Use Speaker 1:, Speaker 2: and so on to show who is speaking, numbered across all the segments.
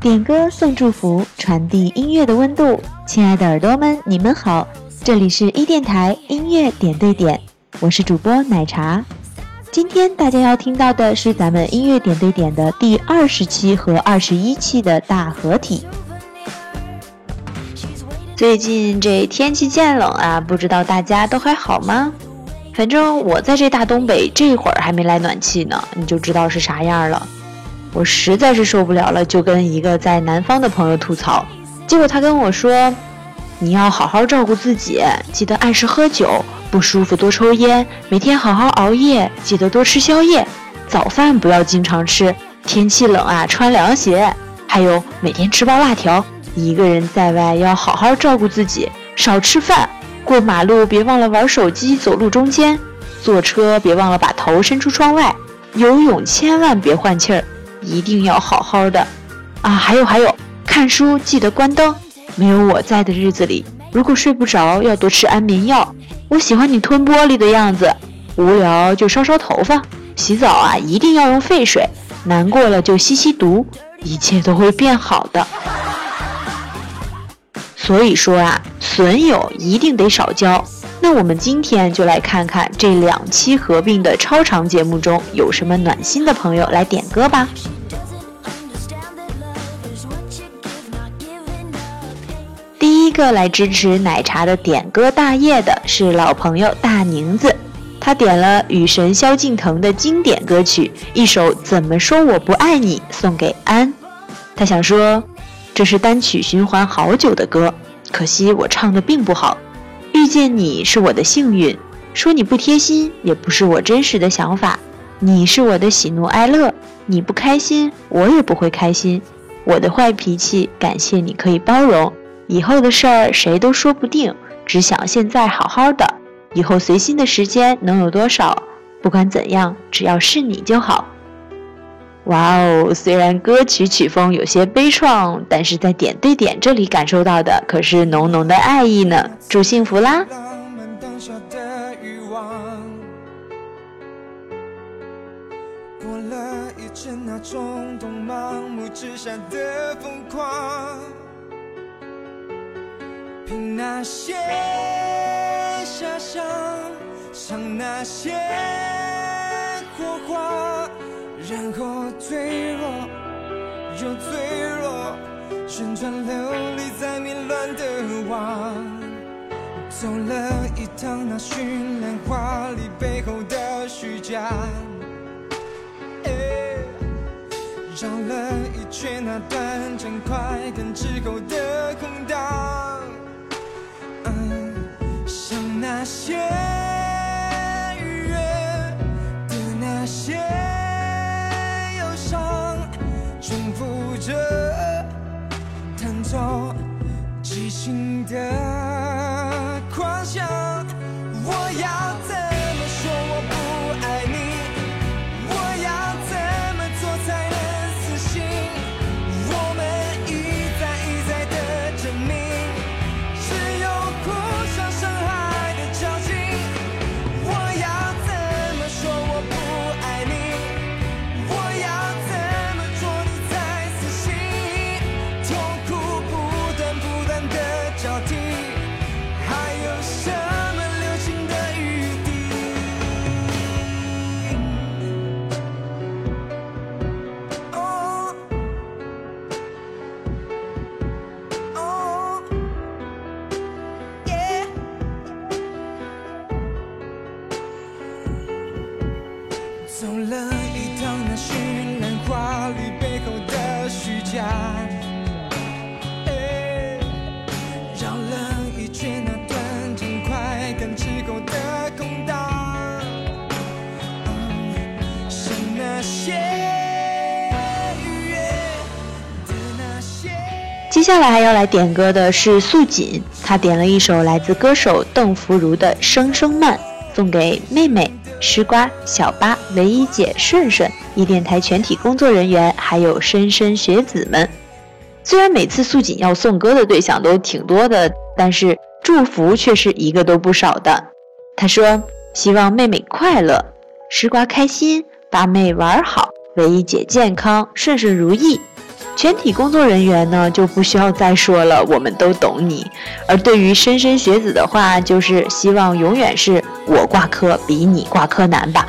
Speaker 1: 点歌送祝福，传递音乐的温度。亲爱的耳朵们，你们好，这里是一电台音乐点对点，我是主播奶茶。今天大家要听到的是咱们音乐点对点的第二十期和二十一期的大合体。最近这天气渐冷啊，不知道大家都还好吗？反正我在这大东北这会儿还没来暖气呢，你就知道是啥样了。我实在是受不了了，就跟一个在南方的朋友吐槽，结果他跟我说：“你要好好照顾自己，记得按时喝酒，不舒服多抽烟，每天好好熬夜，记得多吃宵夜，早饭不要经常吃，天气冷啊穿凉鞋，还有每天吃包辣条。一个人在外要好好照顾自己，少吃饭，过马路别忘了玩手机，走路中间，坐车别忘了把头伸出窗外，游泳千万别换气儿。”一定要好好的啊！还有还有，看书记得关灯。没有我在的日子里，如果睡不着，要多吃安眠药。我喜欢你吞玻璃的样子，无聊就烧烧头发。洗澡啊，一定要用沸水。难过了就吸吸毒，一切都会变好的。所以说啊，损友一定得少交。那我们今天就来看看这两期合并的超长节目中有什么暖心的朋友来点歌吧。第一个来支持奶茶的点歌大业的是老朋友大宁子，他点了雨神萧敬腾的经典歌曲一首《怎么说我不爱你》送给安，他想说，这是单曲循环好久的歌，可惜我唱的并不好。遇见你是我的幸运，说你不贴心也不是我真实的想法。你是我的喜怒哀乐，你不开心我也不会开心。我的坏脾气，感谢你可以包容。以后的事儿谁都说不定，只想现在好好的。以后随心的时间能有多少？不管怎样，只要是你就好。哇哦！虽然歌曲曲风有些悲怆，但是在点对点这里感受到的可是浓浓的爱意呢。祝幸福啦！过了一阵那冲动盲目之下的疯狂，凭那些遐想，像那些火花。然后脆弱又脆弱，旋转流离在迷乱的网，走了一趟那绚烂华丽背后的虚假，绕了一圈那短暂快感之后的空荡，那些愉悦的那些忧伤，重复着弹奏激情的。接下来还要来点歌的是素锦，她点了一首来自歌手邓福如的《声声慢》，送给妹妹
Speaker 2: 吃瓜、小八、唯一姐、顺顺、一电台全体工作人员，还有莘莘学子们。虽然每次素锦要送歌的对象都挺多的，但是祝福却是一个都不少的。他说：“希望妹妹快乐，吃瓜开心，八妹玩好，唯一姐健康，顺顺如意。”全体工作人员呢就不需要再说了，我们都懂你。而对于莘莘学子的话，就是希望永远是我挂科比你挂科难吧。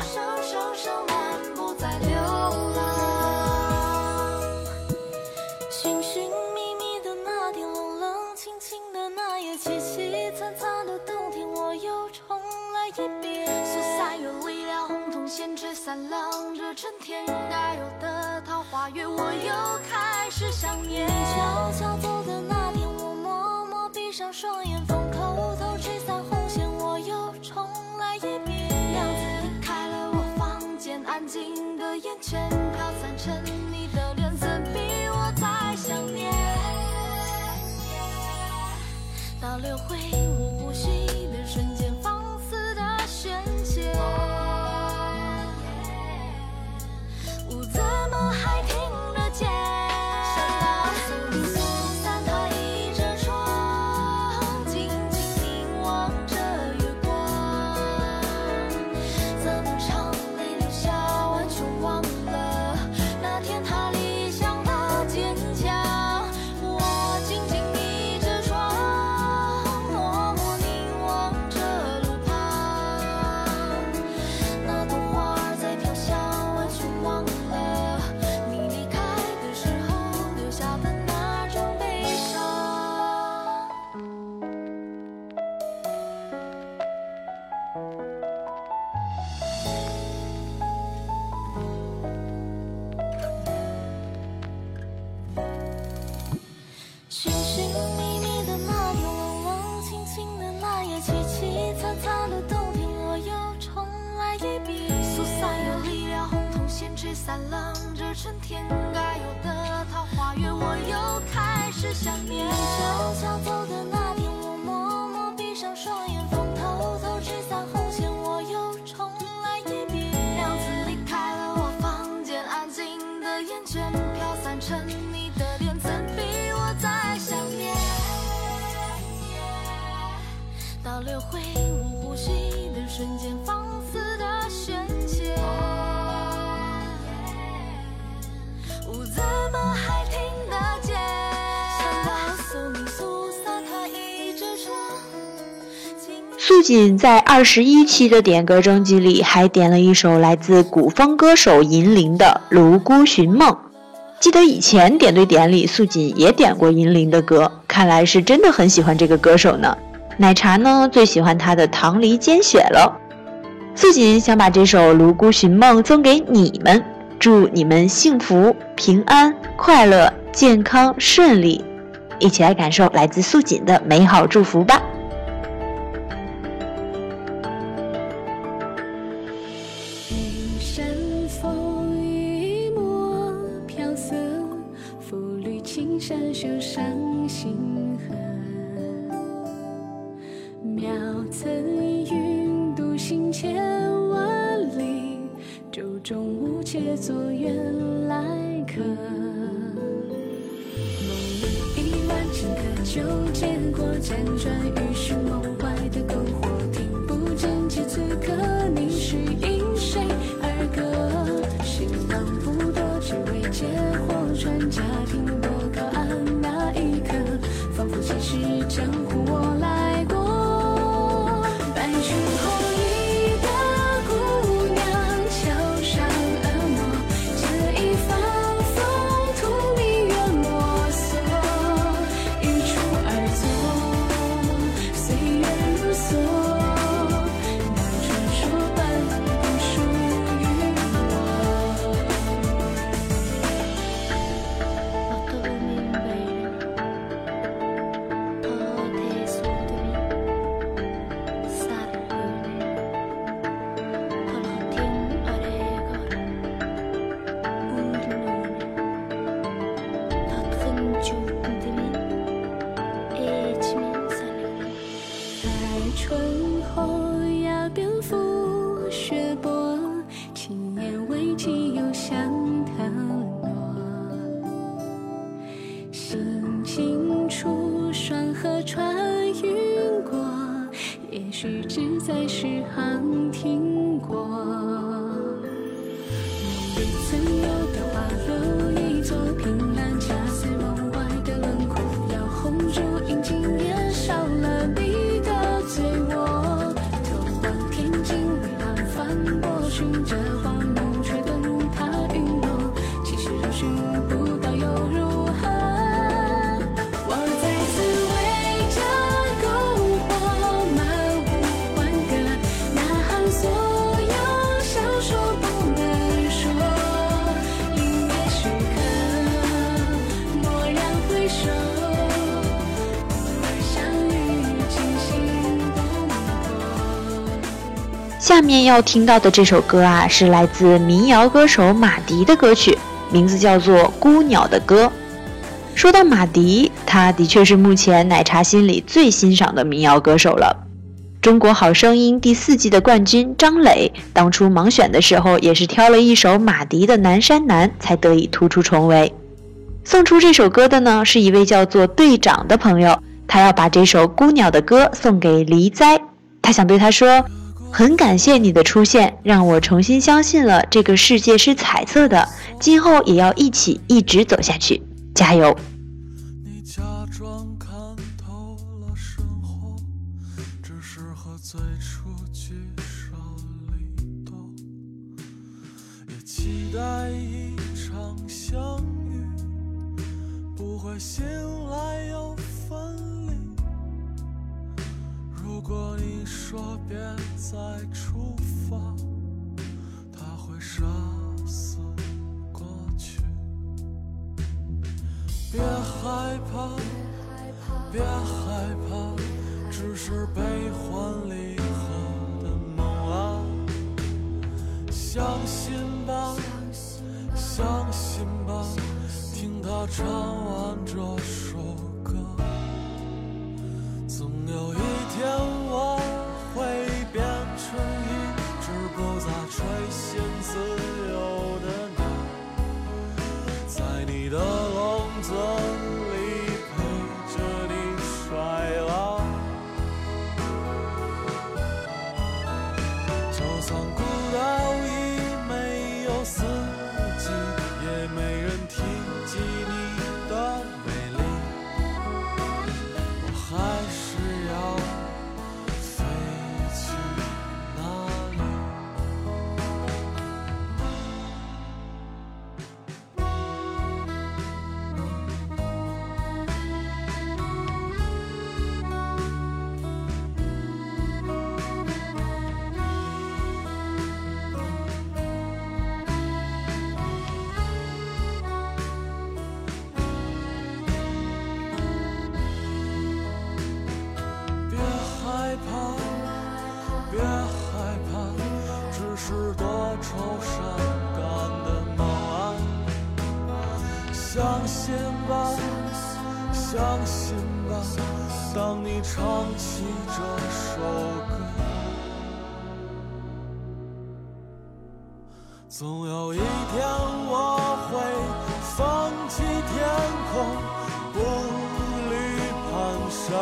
Speaker 2: 素锦在二十一期的点歌征集里，还点了一首来自古风歌手银铃的《泸沽寻梦》。记得以前点对点里，素锦也点过银铃的歌，看来是真的很喜欢这个歌手呢。奶茶呢，最喜欢他的《棠梨煎雪》了。素锦想把这首《泸沽寻梦》送给你们。祝你们幸福、平安、快乐、健康、顺利！一起来感受来自素锦的美好祝福吧。
Speaker 3: 青山秀上星河，妙层云独行千万里，舟中无且坐远来客。梦里一满城客，酒见过辗转与寻梦。
Speaker 1: 下面要听到的这首歌啊，是来自民谣歌手马迪的歌曲，名字叫做《孤鸟的歌》。说到马迪，他的确是目前奶茶心里最欣赏的民谣歌手了。中国好声音第四季的冠军张磊，当初盲选的时候也是挑了一首马迪的《南山南》，才得以突出重围。送出这首歌的呢，是一位叫做队长的朋友，他要把这首《孤鸟的歌》送给黎哉，他想对他说。很感谢你的出现，让我重新相信了这个世界是彩色的，今后也要一起一直走下去，加油！
Speaker 4: 别再出发，他会杀死过去。别害怕，别害怕，只是被你唱起这首歌，总有一天我会放弃天空，步履蹒跚。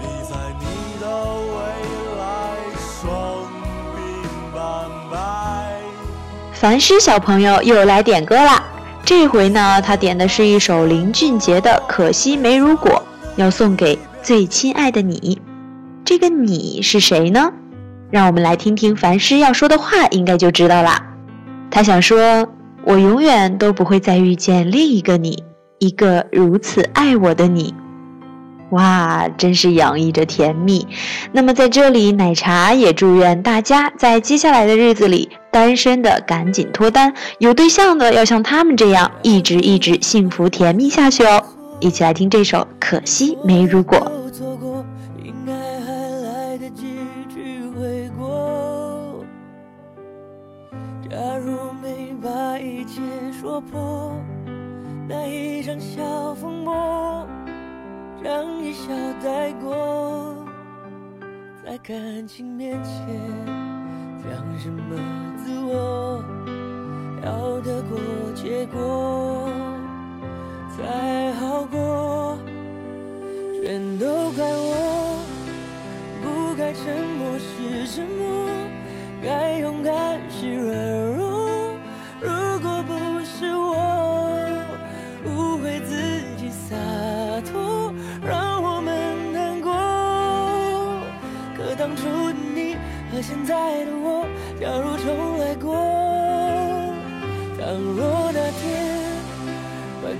Speaker 4: 你在你的未来双鬓斑白。
Speaker 1: 凡诗小朋友又来点歌啦！这回呢，他点的是一首林俊杰的《可惜没如果》，要送给最亲爱的你。这个你是谁呢？让我们来听听凡诗要说的话，应该就知道啦。他想说：“我永远都不会再遇见另一个你，一个如此爱我的你。”哇，真是洋溢着甜蜜。那么在这里，奶茶也祝愿大家在接下来的日子里，单身的赶紧脱单，有对象的要像他们这样，一直一直幸福甜蜜下去哦。一起来听这首《可惜没如果》。
Speaker 5: 错过，应该还来得及去悔过。假如没把一切说破，那一场小风波，让一笑带过。在感情面前，讲什么自我，要得过且过才好过。全都怪我，不该该沉默是沉默，该勇敢是软弱。如果不是我误会自己洒脱，让我们难过。可当初的你和现在的我，假如重来过，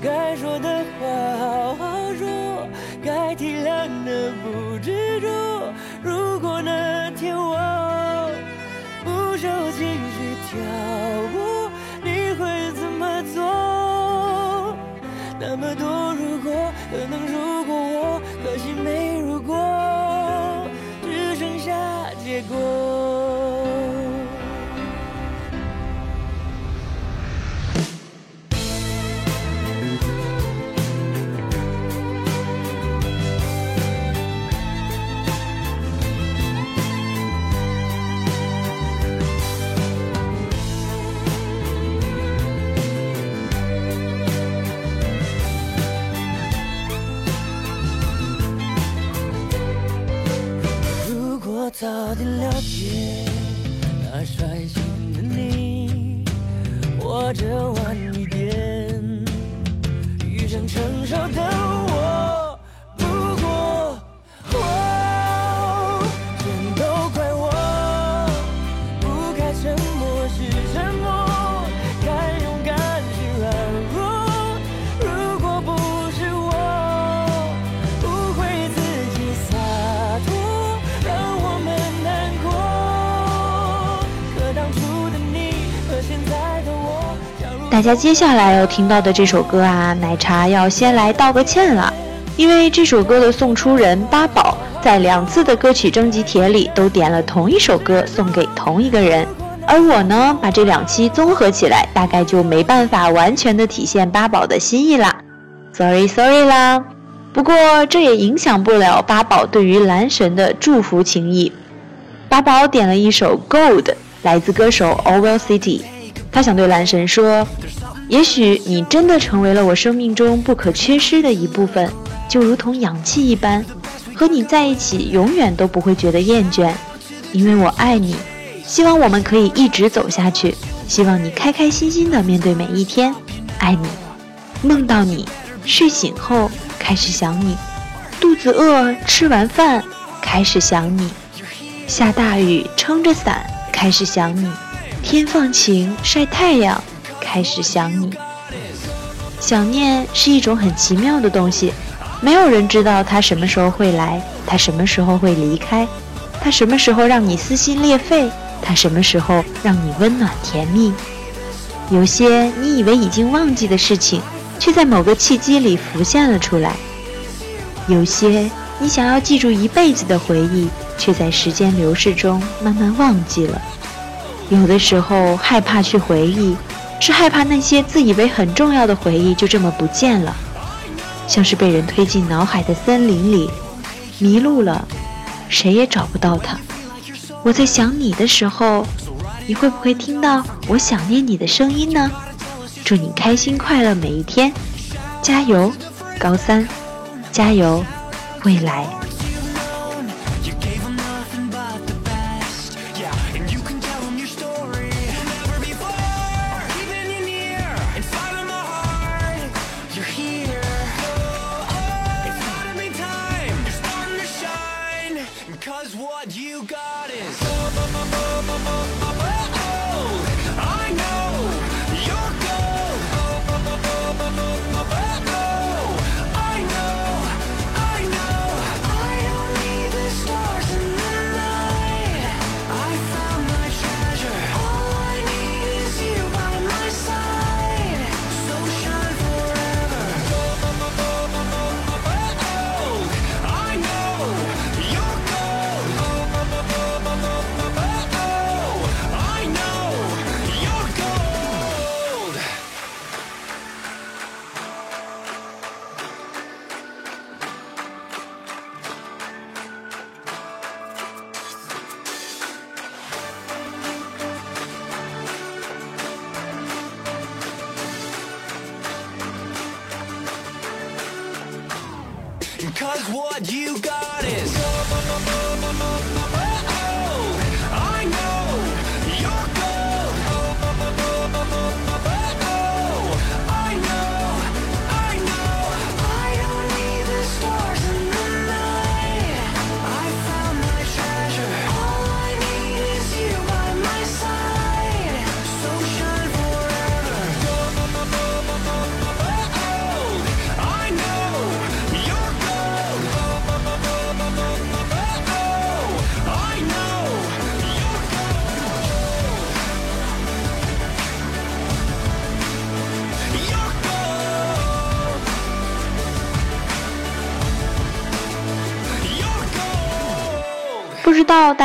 Speaker 5: 该说的话好好说，该体谅的不执着。如果那天我不受情绪挑那
Speaker 1: 大家接下来要听到的这首歌啊，奶茶要先来道个歉了，因为这首歌的送出人八宝在两次的歌曲征集帖里都点了同一首歌送给同一个人，而我呢，把这两期综合起来，大概就没办法完全的体现八宝的心意啦，sorry sorry 啦。不过这也影响不了八宝对于男神的祝福情谊。八宝点了一首《Gold》，来自歌手 Orwell City。他想对男神说：“也许你真的成为了我生命中不可缺失的一部分，就如同氧气一般，和你在一起永远都不会觉得厌倦，因为我爱你。希望我们可以一直走下去，希望你开开心心的面对每一天，爱你。梦到你，睡醒后开始想你，肚子饿吃完饭开始想你，下大雨撑着伞开始想你。”天放晴，晒太阳，开始想你。想念是一种很奇妙的东西，没有人知道它什么时候会来，它什么时候会离开，它什么时候让你撕心裂肺，它什么时候让你温暖甜蜜。有些你以为已经忘记的事情，却在某个契机里浮现了出来；有些你想要记住一辈子的回忆，却在时间流逝中慢慢忘记了。有的时候害怕去回忆，是害怕那些自以为很重要的回忆就这么不见了，像是被人推进脑海的森林里，迷路了，谁也找不到它。我在想你的时候，你会不会听到我想念你的声音呢？祝你开心快乐每一天，加油，高三，加油，未来。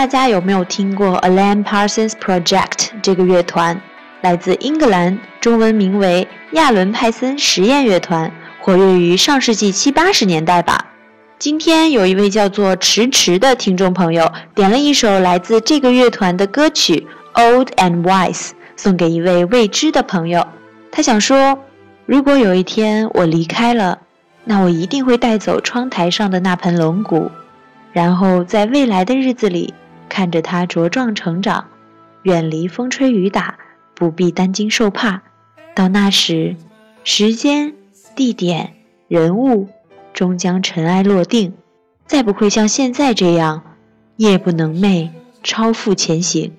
Speaker 6: 大家有没有听过 Alan Parsons Project 这个乐团，来自英格兰，中文名为亚伦派森实验乐团，活跃于上世纪七八十年代吧。今天有一位叫做迟迟的听众朋友点了一首来自这个乐团的歌曲《Old and Wise》，送给一位未知的朋友。他想说，如果有一天我离开了，那我一定会带走窗台上的那盆龙骨。然后在未来的日子里，看着他茁壮成长，远离风吹雨打，不必担惊受怕。到那时，时间、地点、人物终将尘埃落定，再不会像现在这样夜不能寐，超负前行。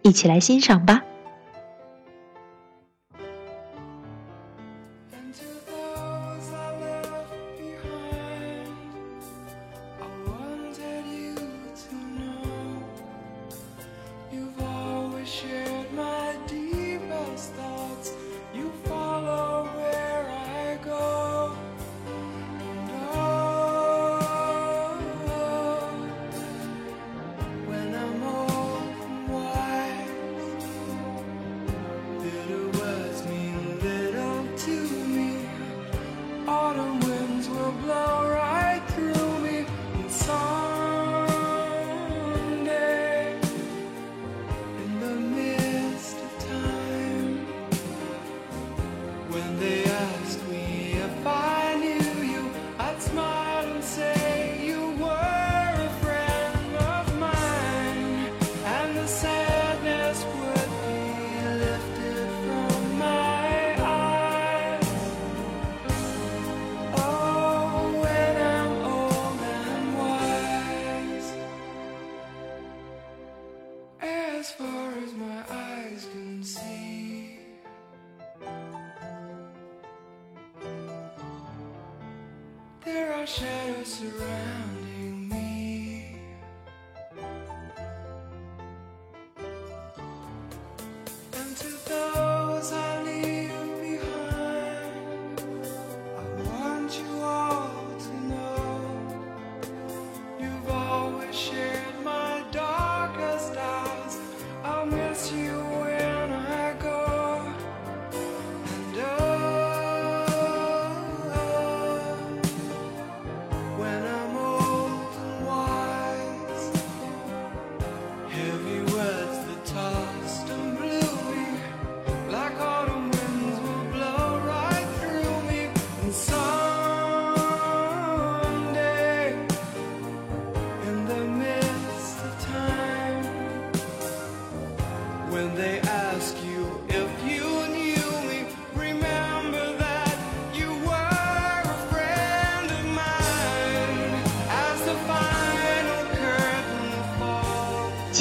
Speaker 6: 一起来欣赏吧。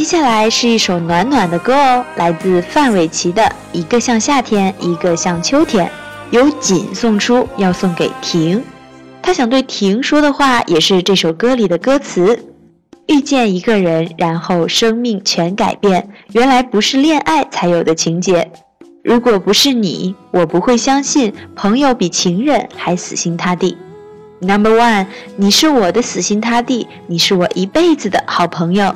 Speaker 6: 下来是一首暖暖的歌哦，来自范玮琪的《一个像夏天，一个像秋天》，由锦送出，要送给婷。他想对婷说的话，也是这首歌里的歌词：遇见一个人，然后生命全改变，原来不是恋爱才有的情节。如果不是你，我不会相信朋友比情人还死心塌地。Number one，你是我的死心塌地，你是我一辈子的好朋友。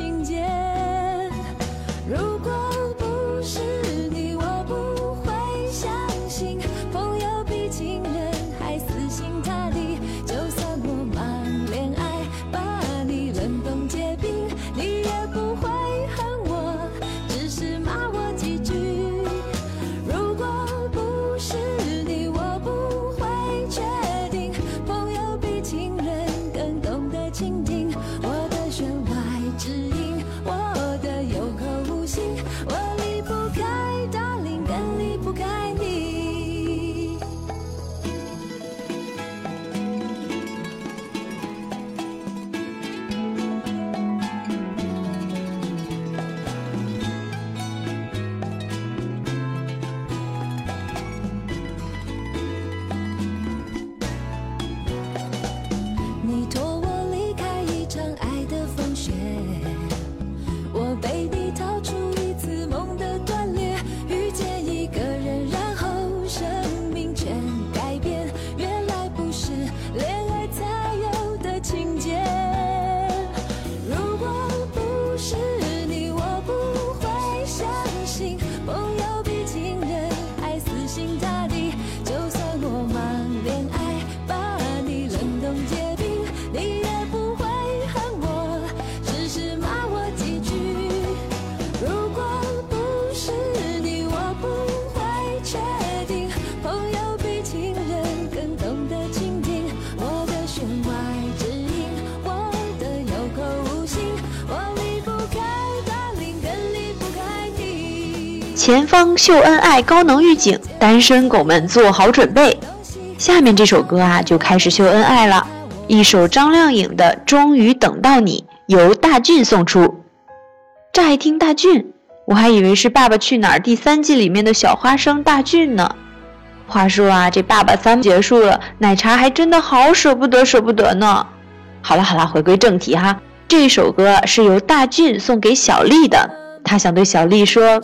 Speaker 2: 情节。
Speaker 1: 前方秀恩爱高能预警，单身狗们做好准备。下面这首歌啊，就开始秀恩爱了。一首张靓颖的《终于等到你》，由大俊送出。乍一听大俊，我还以为是《爸爸去哪儿》第三季里面的小花生大俊呢。话说啊，这《爸爸三》结束了，奶茶还真的好舍不得，舍不得呢。好了好了，回归正题哈，这首歌是由大俊送给小丽的，他想对小丽说：“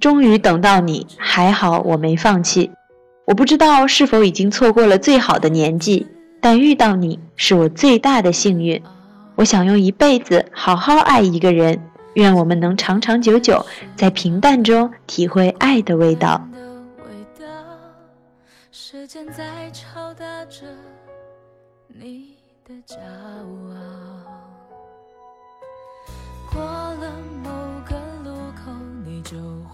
Speaker 1: 终于等到你，还好我没放弃。我不知道是否已经错过了最好的年纪，但遇到你是我最大的幸运。我想用一辈子好好爱一个人，愿我们能长长久久，在平淡中体会爱的味道。
Speaker 2: 时间在敲打着你的骄傲。过了某，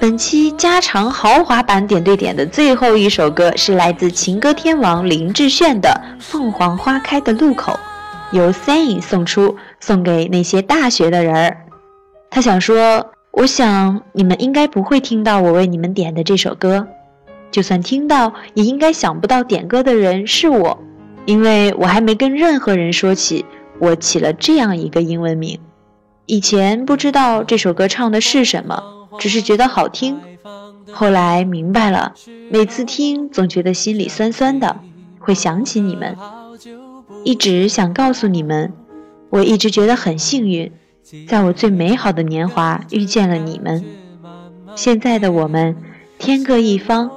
Speaker 7: 本期加长豪华版点对点的最后一首歌是来自情歌天王林志炫的《凤凰花开的路口》，由 Sain 送出，送给那些大学的人儿。他想说，我想你们应该不会听到我为你们点的这首歌，就算听到，也应该想不到点歌的人是我，因为我还没跟任何人说起我起了这样一个英文名。以前不知道这首歌唱的是什么。只是觉得好听，后来明白了，每次听总觉得心里酸酸的，会想起你们，一直想告诉你们，我一直觉得很幸运，在我最美好的年华遇见了你们。现在的我们，天各一方，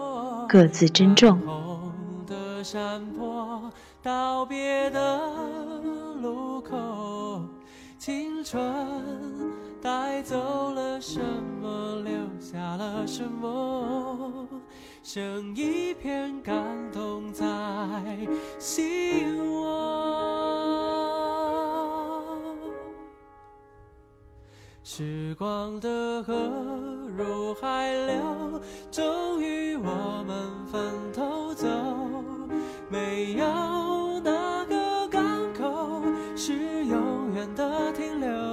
Speaker 7: 各自珍重。青春带走了？什么，留下了？什么？剩一片感动在心窝。时光的河入海流，终于我们分头走，没有哪个港口是永远的停留。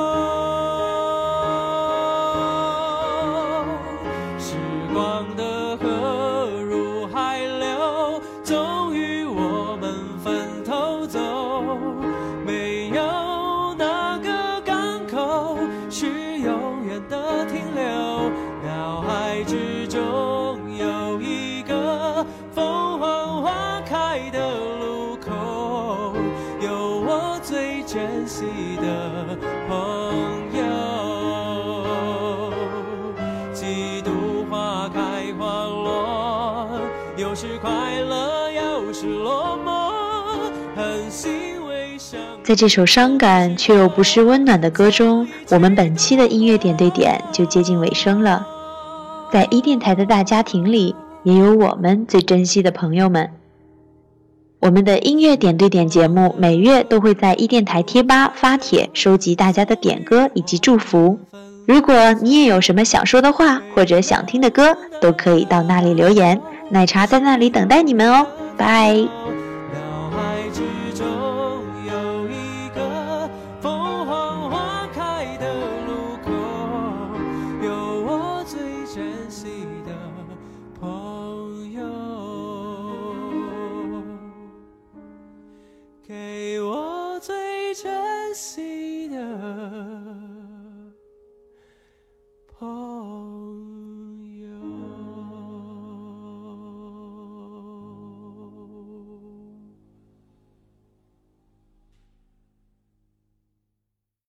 Speaker 7: 在这首伤感却又不失温暖的歌中，我们本期的音乐点对点就接近尾声了。在一电台的大家庭里，也有我们最珍惜的朋友们。我们的音乐点对点节目每月都会在一电台贴吧发帖，收集大家的点歌以及祝福。如果你也有什么想说的话或者想听的歌，都可以到那里留言，奶茶在那里等待你们哦。拜。